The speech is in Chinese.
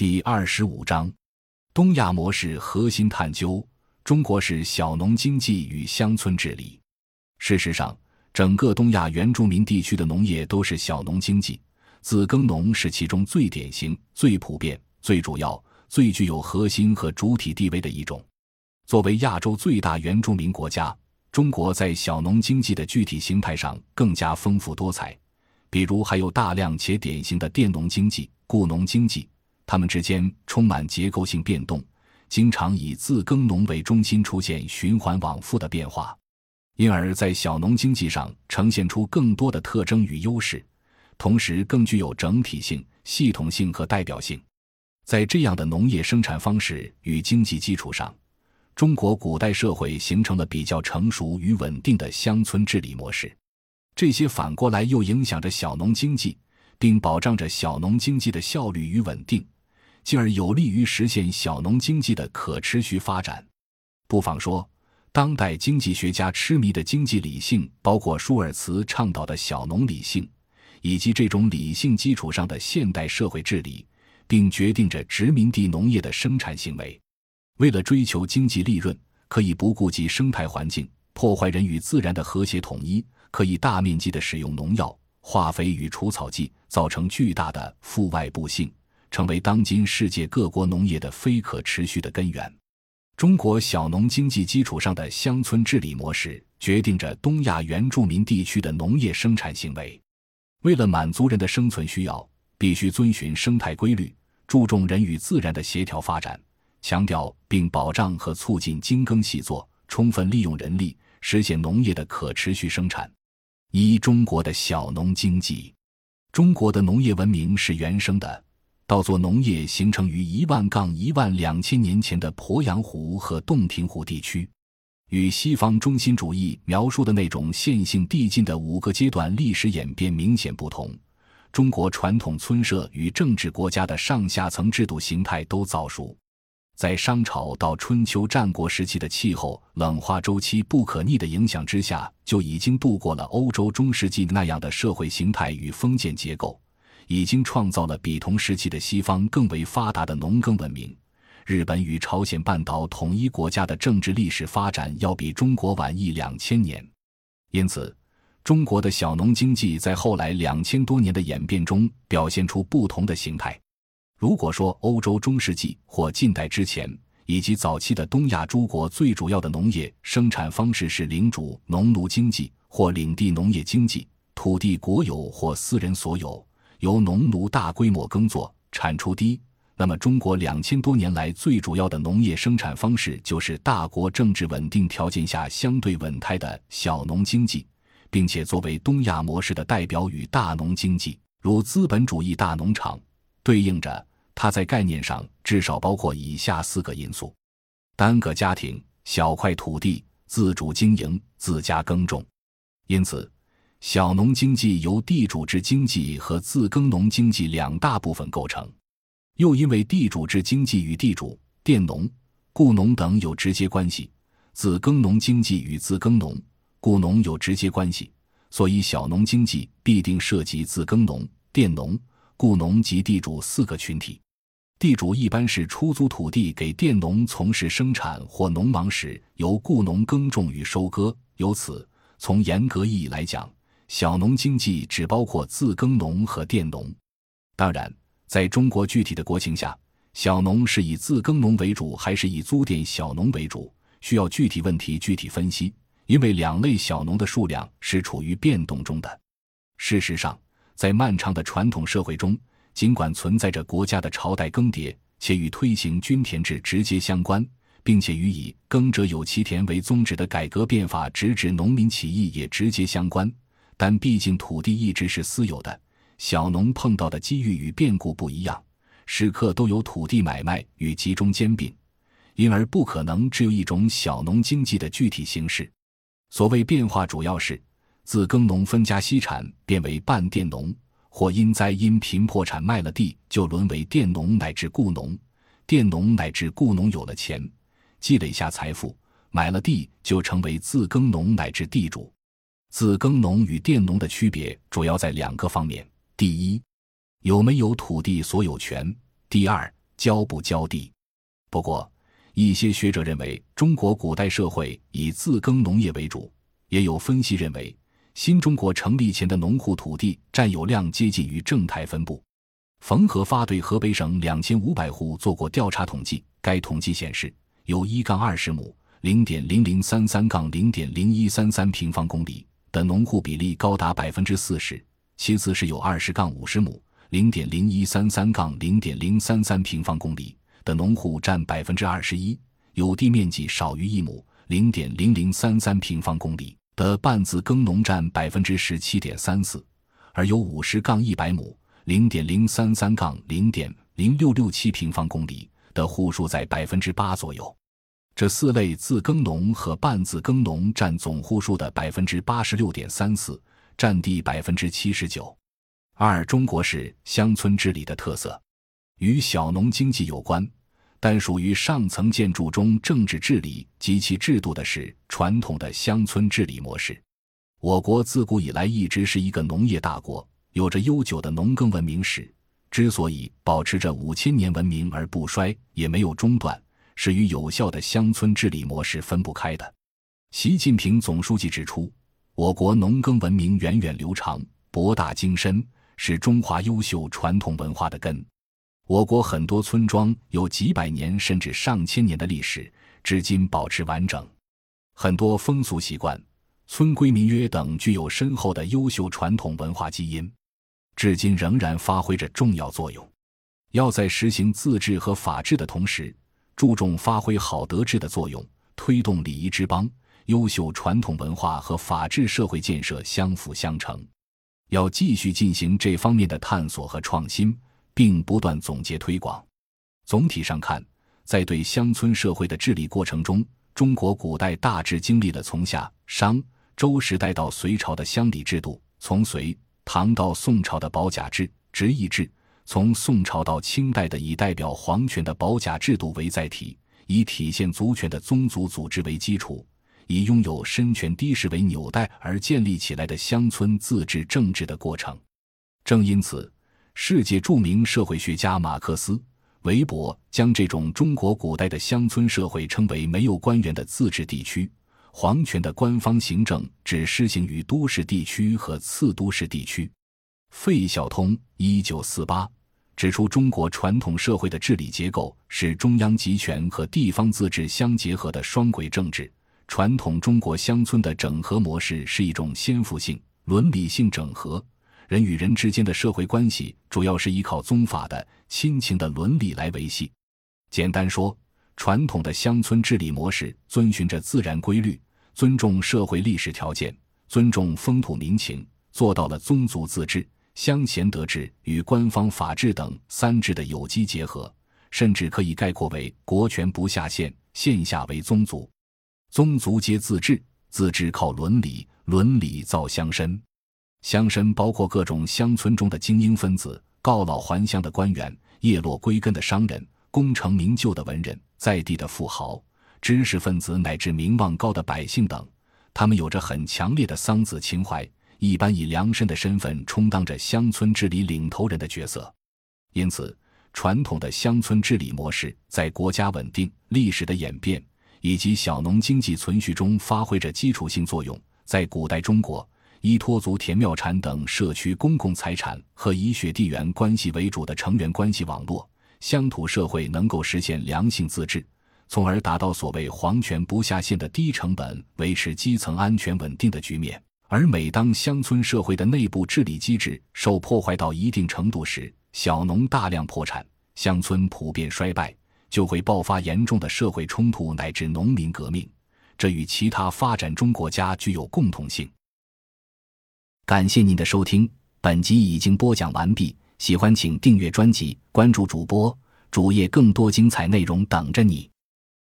第二十五章：东亚模式核心探究。中国式小农经济与乡村治理。事实上，整个东亚原住民地区的农业都是小农经济，自耕农是其中最典型、最普遍、最主要、最具有核心和主体地位的一种。作为亚洲最大原住民国家，中国在小农经济的具体形态上更加丰富多彩。比如，还有大量且典型的佃农经济、雇农经济，它们之间充满结构性变动。经常以自耕农为中心出现循环往复的变化，因而，在小农经济上呈现出更多的特征与优势，同时更具有整体性、系统性和代表性。在这样的农业生产方式与经济基础上，中国古代社会形成了比较成熟与稳定的乡村治理模式。这些反过来又影响着小农经济，并保障着小农经济的效率与稳定。进而有利于实现小农经济的可持续发展。不妨说，当代经济学家痴迷的经济理性，包括舒尔茨倡导的小农理性，以及这种理性基础上的现代社会治理，并决定着殖民地农业的生产行为。为了追求经济利润，可以不顾及生态环境，破坏人与自然的和谐统一；可以大面积的使用农药、化肥与除草剂，造成巨大的负外部性。成为当今世界各国农业的非可持续的根源。中国小农经济基础上的乡村治理模式，决定着东亚原住民地区的农业生产行为。为了满足人的生存需要，必须遵循生态规律，注重人与自然的协调发展，强调并保障和促进精耕细作，充分利用人力，实现农业的可持续生产。一、中国的小农经济。中国的农业文明是原生的。稻作农业形成于一万杠一万两千年前的鄱阳湖和洞庭湖地区，与西方中心主义描述的那种线性递进的五个阶段历史演变明显不同。中国传统村社与政治国家的上下层制度形态都早熟，在商朝到春秋战国时期的气候冷化周期不可逆的影响之下，就已经度过了欧洲中世纪那样的社会形态与封建结构。已经创造了比同时期的西方更为发达的农耕文明。日本与朝鲜半岛统一国家的政治历史发展要比中国晚一两千年，因此，中国的小农经济在后来两千多年的演变中表现出不同的形态。如果说欧洲中世纪或近代之前以及早期的东亚诸国最主要的农业生产方式是领主农奴经济或领地农业经济，土地国有或私人所有。由农奴大规模耕作，产出低。那么，中国两千多年来最主要的农业生产方式就是大国政治稳定条件下相对稳态的小农经济，并且作为东亚模式的代表与大农经济，如资本主义大农场，对应着它在概念上至少包括以下四个因素：单个家庭、小块土地、自主经营、自家耕种。因此。小农经济由地主制经济和自耕农经济两大部分构成，又因为地主制经济与地主、佃农、雇农等有直接关系，自耕农经济与自耕农、雇农有直接关系，所以小农经济必定涉及自耕农、佃农、雇农及地主四个群体。地主一般是出租土地给佃农从事生产或农忙时由雇农耕种与收割，由此从严格意义来讲。小农经济只包括自耕农和佃农，当然，在中国具体的国情下，小农是以自耕农为主还是以租佃小农为主，需要具体问题具体分析，因为两类小农的数量是处于变动中的。事实上，在漫长的传统社会中，尽管存在着国家的朝代更迭，且与推行均田制直接相关，并且与以“耕者有其田”为宗旨的改革变法直指农民起义也直接相关。但毕竟土地一直是私有的，小农碰到的机遇与变故不一样，时刻都有土地买卖与集中兼并，因而不可能只有一种小农经济的具体形式。所谓变化，主要是自耕农分家析产变为半佃农，或因灾因贫破产卖了地就沦为佃农乃至雇农，佃农乃至雇农有了钱，积累下财富，买了地就成为自耕农乃至地主。自耕农与佃农的区别主要在两个方面：第一，有没有土地所有权；第二，交不交地。不过，一些学者认为中国古代社会以自耕农业为主，也有分析认为新中国成立前的农户土地占有量接近于正态分布。冯和发对河北省两千五百户做过调查统计，该统计显示，有一杠二十亩（零点零零三三杠零点零一三三平方公里）的农户比例高达百分之四十；其次是有二十杠五十亩（零点零一三三杠零点零三三平方公里）的农户占百分之二十一；有地面积少于一亩（零点零零三三平方公里）的半自耕农占百分之十七点三四，而有五十杠一百亩。零点零三三杠零点零六六七平方公里的户数在百分之八左右，这四类自耕农和半自耕农占总户数的百分之八十六点三四，占地百分之七十九。二、中国式乡村治理的特色，与小农经济有关，但属于上层建筑中政治治理及其制度的是传统的乡村治理模式。我国自古以来一直是一个农业大国。有着悠久的农耕文明史，之所以保持着五千年文明而不衰，也没有中断，是与有效的乡村治理模式分不开的。习近平总书记指出，我国农耕文明源远流长、博大精深，是中华优秀传统文化的根。我国很多村庄有几百年甚至上千年的历史，至今保持完整。很多风俗习惯、村规民约等具有深厚的优秀传统文化基因。至今仍然发挥着重要作用。要在实行自治和法治的同时，注重发挥好德治的作用，推动礼仪之邦、优秀传统文化和法治社会建设相辅相成。要继续进行这方面的探索和创新，并不断总结推广。总体上看，在对乡村社会的治理过程中，中国古代大致经历了从夏、商、周时代到隋朝的乡里制度，从隋。唐到宋朝的保甲制、直役制，从宋朝到清代的以代表皇权的保甲制度为载体，以体现族权的宗族组织为基础，以拥有身权低势为纽带而建立起来的乡村自治政治的过程。正因此，世界著名社会学家马克思·韦伯将这种中国古代的乡村社会称为“没有官员的自治地区”。皇权的官方行政只施行于都市地区和次都市地区。费孝通一九四八指出，中国传统社会的治理结构是中央集权和地方自治相结合的双轨政治。传统中国乡村的整合模式是一种先富性、伦理性整合，人与人之间的社会关系主要是依靠宗法的亲情的伦理来维系。简单说。传统的乡村治理模式遵循着自然规律，尊重社会历史条件，尊重风土民情，做到了宗族自治、乡贤德治与官方法治等三治的有机结合，甚至可以概括为国权不下县，县下为宗族，宗族皆自治，自治靠伦理，伦理造乡绅。乡绅包括各种乡村中的精英分子、告老还乡的官员、叶落归根的商人、功成名就的文人。在地的富豪、知识分子乃至名望高的百姓等，他们有着很强烈的桑梓情怀，一般以良绅的身份充当着乡村治理领头人的角色。因此，传统的乡村治理模式在国家稳定、历史的演变以及小农经济存续中发挥着基础性作用。在古代中国，依托族田庙产等社区公共财产和以血地缘关系为主的成员关系网络。乡土社会能够实现良性自治，从而达到所谓皇权不下县的低成本维持基层安全稳定的局面。而每当乡村社会的内部治理机制受破坏到一定程度时，小农大量破产，乡村普遍衰败，就会爆发严重的社会冲突乃至农民革命。这与其他发展中国家具有共同性。感谢您的收听，本集已经播讲完毕。喜欢请订阅专辑，关注主播主页，更多精彩内容等着你。